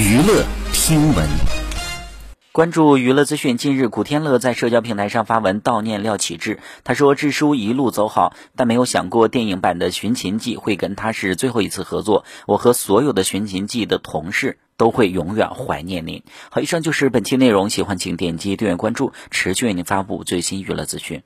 娱乐听闻。关注娱乐资讯，近日古天乐在社交平台上发文悼念廖启智。他说：“智叔一路走好，但没有想过电影版的《寻秦记》会跟他是最后一次合作。我和所有的《寻秦记》的同事都会永远怀念您。”好，以上就是本期内容，喜欢请点击订阅关注，持续为您发布最新娱乐资讯。